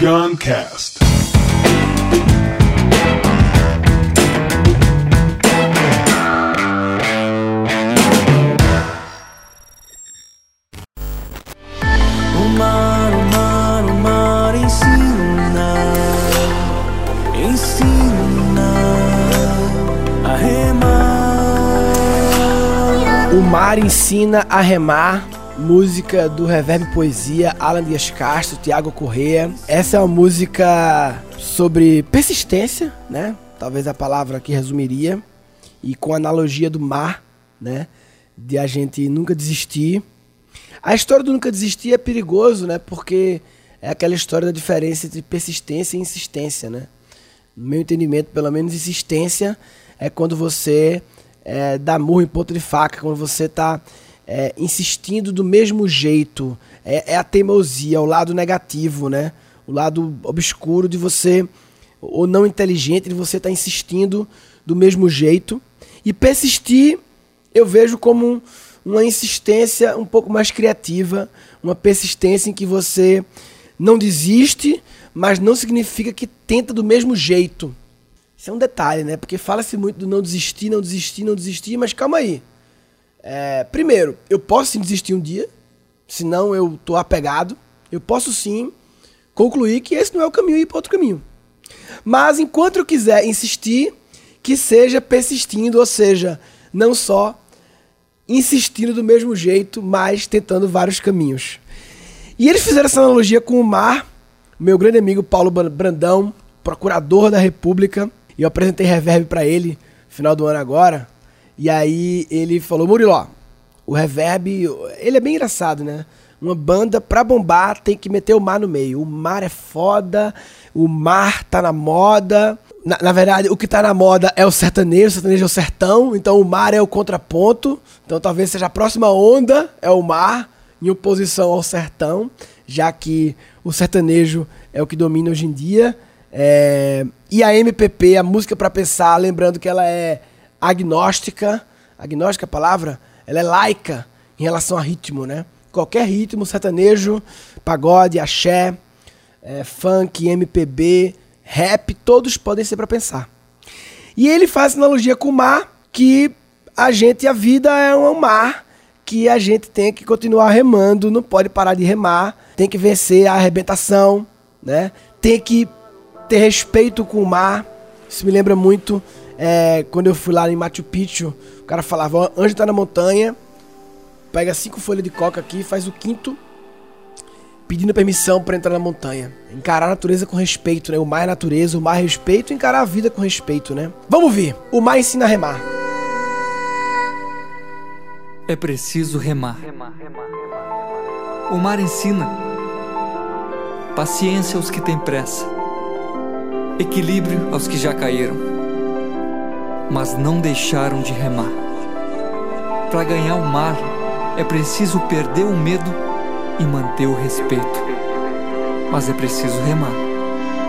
Guncast. O mar, o mar, o mar ensina, ensina a remar. O Mar Ensina a Remar, música do Reverb Poesia, Alan Dias Castro, Tiago Correa. Essa é uma música sobre persistência, né? Talvez a palavra que resumiria. E com analogia do mar, né? De a gente nunca desistir. A história do nunca desistir é perigoso, né? Porque é aquela história da diferença entre persistência e insistência, né? No meu entendimento, pelo menos insistência é quando você é, dá murro em ponto de faca, quando você está insistindo do mesmo jeito. É, é a teimosia, é o lado negativo, né? O lado obscuro de você, ou não inteligente, de você estar tá insistindo do mesmo jeito. E persistir, eu vejo como um, uma insistência um pouco mais criativa, uma persistência em que você não desiste, mas não significa que tenta do mesmo jeito. Isso é um detalhe, né? Porque fala-se muito do não desistir, não desistir, não desistir, mas calma aí. É, primeiro, eu posso sim desistir um dia, senão eu tô apegado. Eu posso sim concluir que esse não é o caminho e ir para outro caminho. Mas enquanto eu quiser insistir, que seja persistindo, ou seja, não só insistindo do mesmo jeito, mas tentando vários caminhos. E eles fizeram essa analogia com o mar. Meu grande amigo Paulo Brandão, procurador da República, e eu apresentei Reverb para ele final do ano agora. E aí ele falou: Murilo, o Reverb, ele é bem engraçado, né? Uma banda pra bombar tem que meter o mar no meio. O mar é foda, o mar tá na moda. Na, na, verdade, o que tá na moda é o sertanejo, o sertanejo é o sertão, então o mar é o contraponto. Então talvez seja a próxima onda, é o mar, em oposição ao sertão, já que o sertanejo é o que domina hoje em dia. É... E a MPP, a música para pensar, lembrando que ela é agnóstica, agnóstica é a palavra, ela é laica em relação a ritmo, né? Qualquer ritmo, sertanejo, pagode, axé, é, funk, MPB, rap, todos podem ser para pensar. E ele faz analogia com o mar, que a gente, a vida é um mar que a gente tem que continuar remando, não pode parar de remar, tem que vencer a arrebentação, né? Tem que ter respeito com o mar. Isso me lembra muito é, quando eu fui lá em Machu Picchu, o cara falava, anjo tá na montanha, pega cinco folhas de coca aqui, faz o quinto pedindo permissão para entrar na montanha. Encarar a natureza com respeito, né? O mar é natureza, o mar é respeito, encarar a vida com respeito, né? Vamos ver. O mar ensina a remar. É preciso remar. O mar ensina paciência aos que têm pressa, equilíbrio aos que já caíram, mas não deixaram de remar. Para ganhar o mar, é preciso perder o medo e manter o respeito. Mas é preciso remar.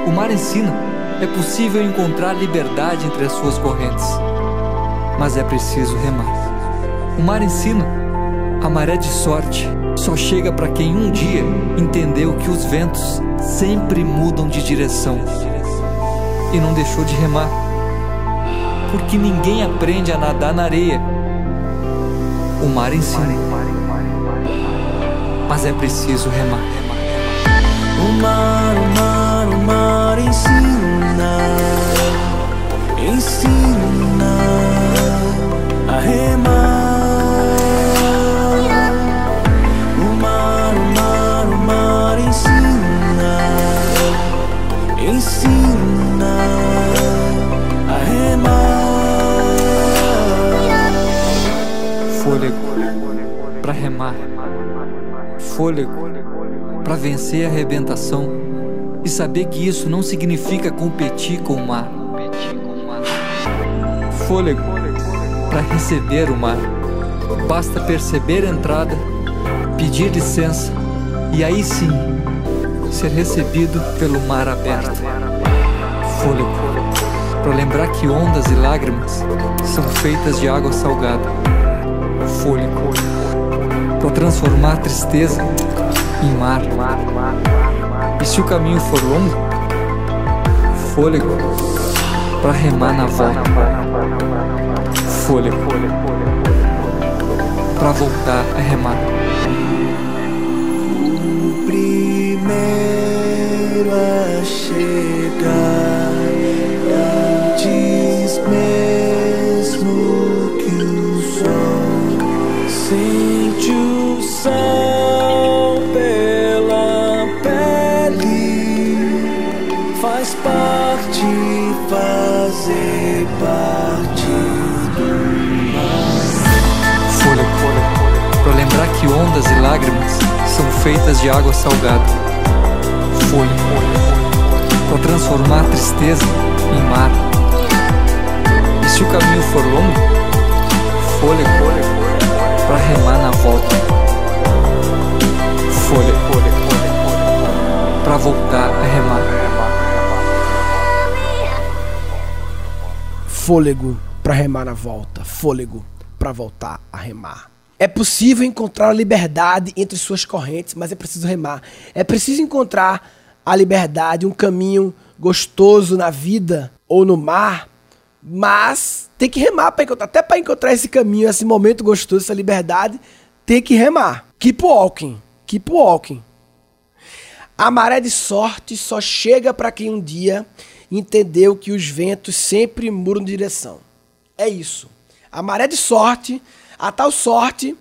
O mar ensina: é possível encontrar liberdade entre as suas correntes. Mas é preciso remar. O mar ensina: a maré de sorte só chega para quem um dia entendeu que os ventos sempre mudam de direção e não deixou de remar. Porque ninguém aprende a nadar na areia. O mar ensina mas é preciso remar. O mar, o mar, o mar ensina, Fôlego para remar fôlego para vencer a arrebentação e saber que isso não significa competir com o mar. Fôlego para receber o mar. Basta perceber a entrada, pedir licença e aí sim ser recebido pelo mar aberto. Fôlego para lembrar que ondas e lágrimas são feitas de água salgada. Fôlego para transformar tristeza em mar. E se o caminho for longo, fôlego para remar na volta. Fôlego para voltar a remar. O primeiro a chegar que ondas e lágrimas são feitas de água salgada. Fôlego para transformar tristeza em mar. E se o caminho for longo, fôlego para remar na volta. Fôlego para voltar a remar. Fôlego para remar na volta. Fôlego para voltar a remar. É possível encontrar a liberdade entre suas correntes, mas é preciso remar. É preciso encontrar a liberdade, um caminho gostoso na vida ou no mar, mas tem que remar para encontrar. Até para encontrar esse caminho, esse momento gostoso, essa liberdade, tem que remar. Keep walking. Keep walking. A maré de sorte só chega para quem um dia entendeu que os ventos sempre mudam de direção. É isso. A maré de sorte, a tal sorte,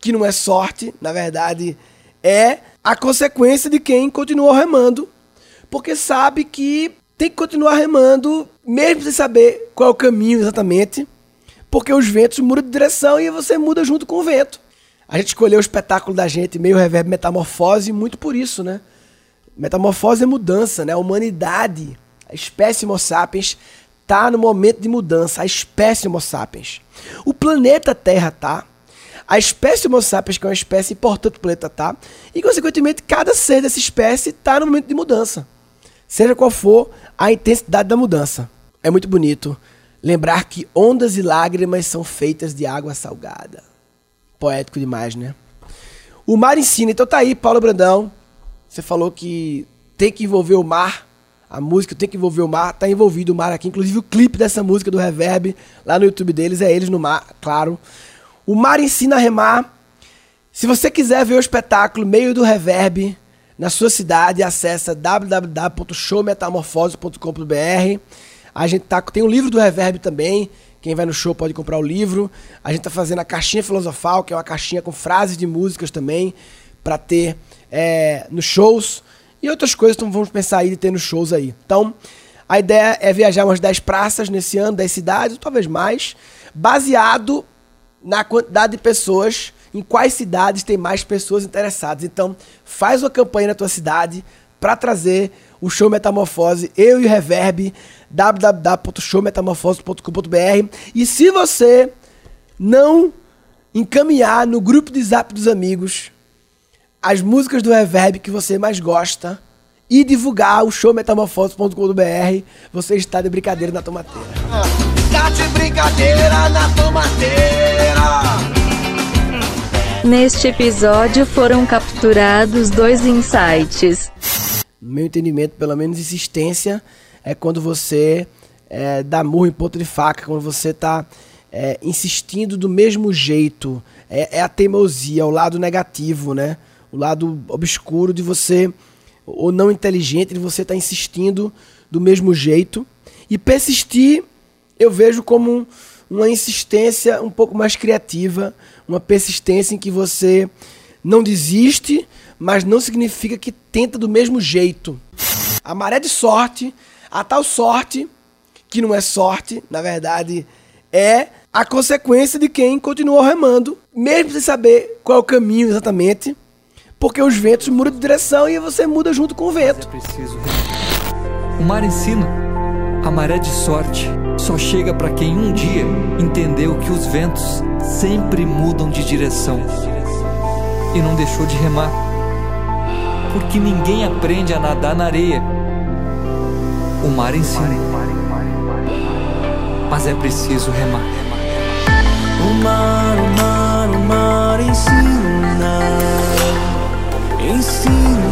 que não é sorte, na verdade, é a consequência de quem continuou remando, porque sabe que tem que continuar remando, mesmo sem saber qual é o caminho exatamente, porque os ventos mudam de direção e você muda junto com o vento. A gente escolheu o espetáculo da gente, meio reverb metamorfose, muito por isso, né? Metamorfose é mudança, né? A humanidade, a espécie Homo sapiens, tá no momento de mudança, a espécie Homo sapiens. O planeta Terra tá. A espécie Homo sapiens, que é uma espécie importante do planeta, tá. E, consequentemente, cada ser dessa espécie tá no momento de mudança. Seja qual for a intensidade da mudança. É muito bonito lembrar que ondas e lágrimas são feitas de água salgada. Poético demais, né? O mar ensina. Então tá aí, Paulo Brandão. Você falou que tem que envolver o mar. A música tem que envolver o mar. Tá envolvido o mar aqui. Inclusive o clipe dessa música do Reverb lá no YouTube deles é eles no mar, claro. O mar ensina a remar. Se você quiser ver o espetáculo Meio do Reverb na sua cidade, acessa www.showmetamorfose.com.br. A gente tá, tem o um livro do Reverb também. Quem vai no show pode comprar o livro. A gente tá fazendo a caixinha filosofal, que é uma caixinha com frases de músicas também, para ter é, nos shows. E outras coisas então vamos pensar de ter nos shows aí. Então, a ideia é viajar umas 10 praças nesse ano, 10 cidades, talvez mais, baseado na quantidade de pessoas, em quais cidades tem mais pessoas interessadas. Então, faz uma campanha na tua cidade para trazer o show Metamorfose, eu e o Reverb, www.showmetamorfose.com.br. E se você não encaminhar no grupo de zap dos amigos as músicas do Reverb que você mais gosta e divulgar o show metamorfose.com.br, você está de brincadeira na tomateira. Tá de brincadeira na tomateira. Neste episódio foram capturados dois insights. No meu entendimento, pelo menos insistência é quando você é, dá murro em ponto de faca, quando você está é, insistindo do mesmo jeito. É, é, a teimosia, é o lado negativo, né? O lado obscuro de você, ou não inteligente, de você estar tá insistindo do mesmo jeito. E persistir, eu vejo como uma insistência um pouco mais criativa, uma persistência em que você não desiste, mas não significa que tenta do mesmo jeito. A maré de sorte, a tal sorte, que não é sorte, na verdade, é a consequência de quem continuou remando, mesmo sem saber qual é o caminho exatamente, porque os ventos mudam de direção e você muda junto com o vento. É preciso. O mar ensina. A maré de sorte só chega para quem um dia entendeu que os ventos sempre mudam de direção e não deixou de remar. Porque ninguém aprende a nadar na areia. O mar ensina. Mas é preciso remar. O mar, o mar, o mar ensina, see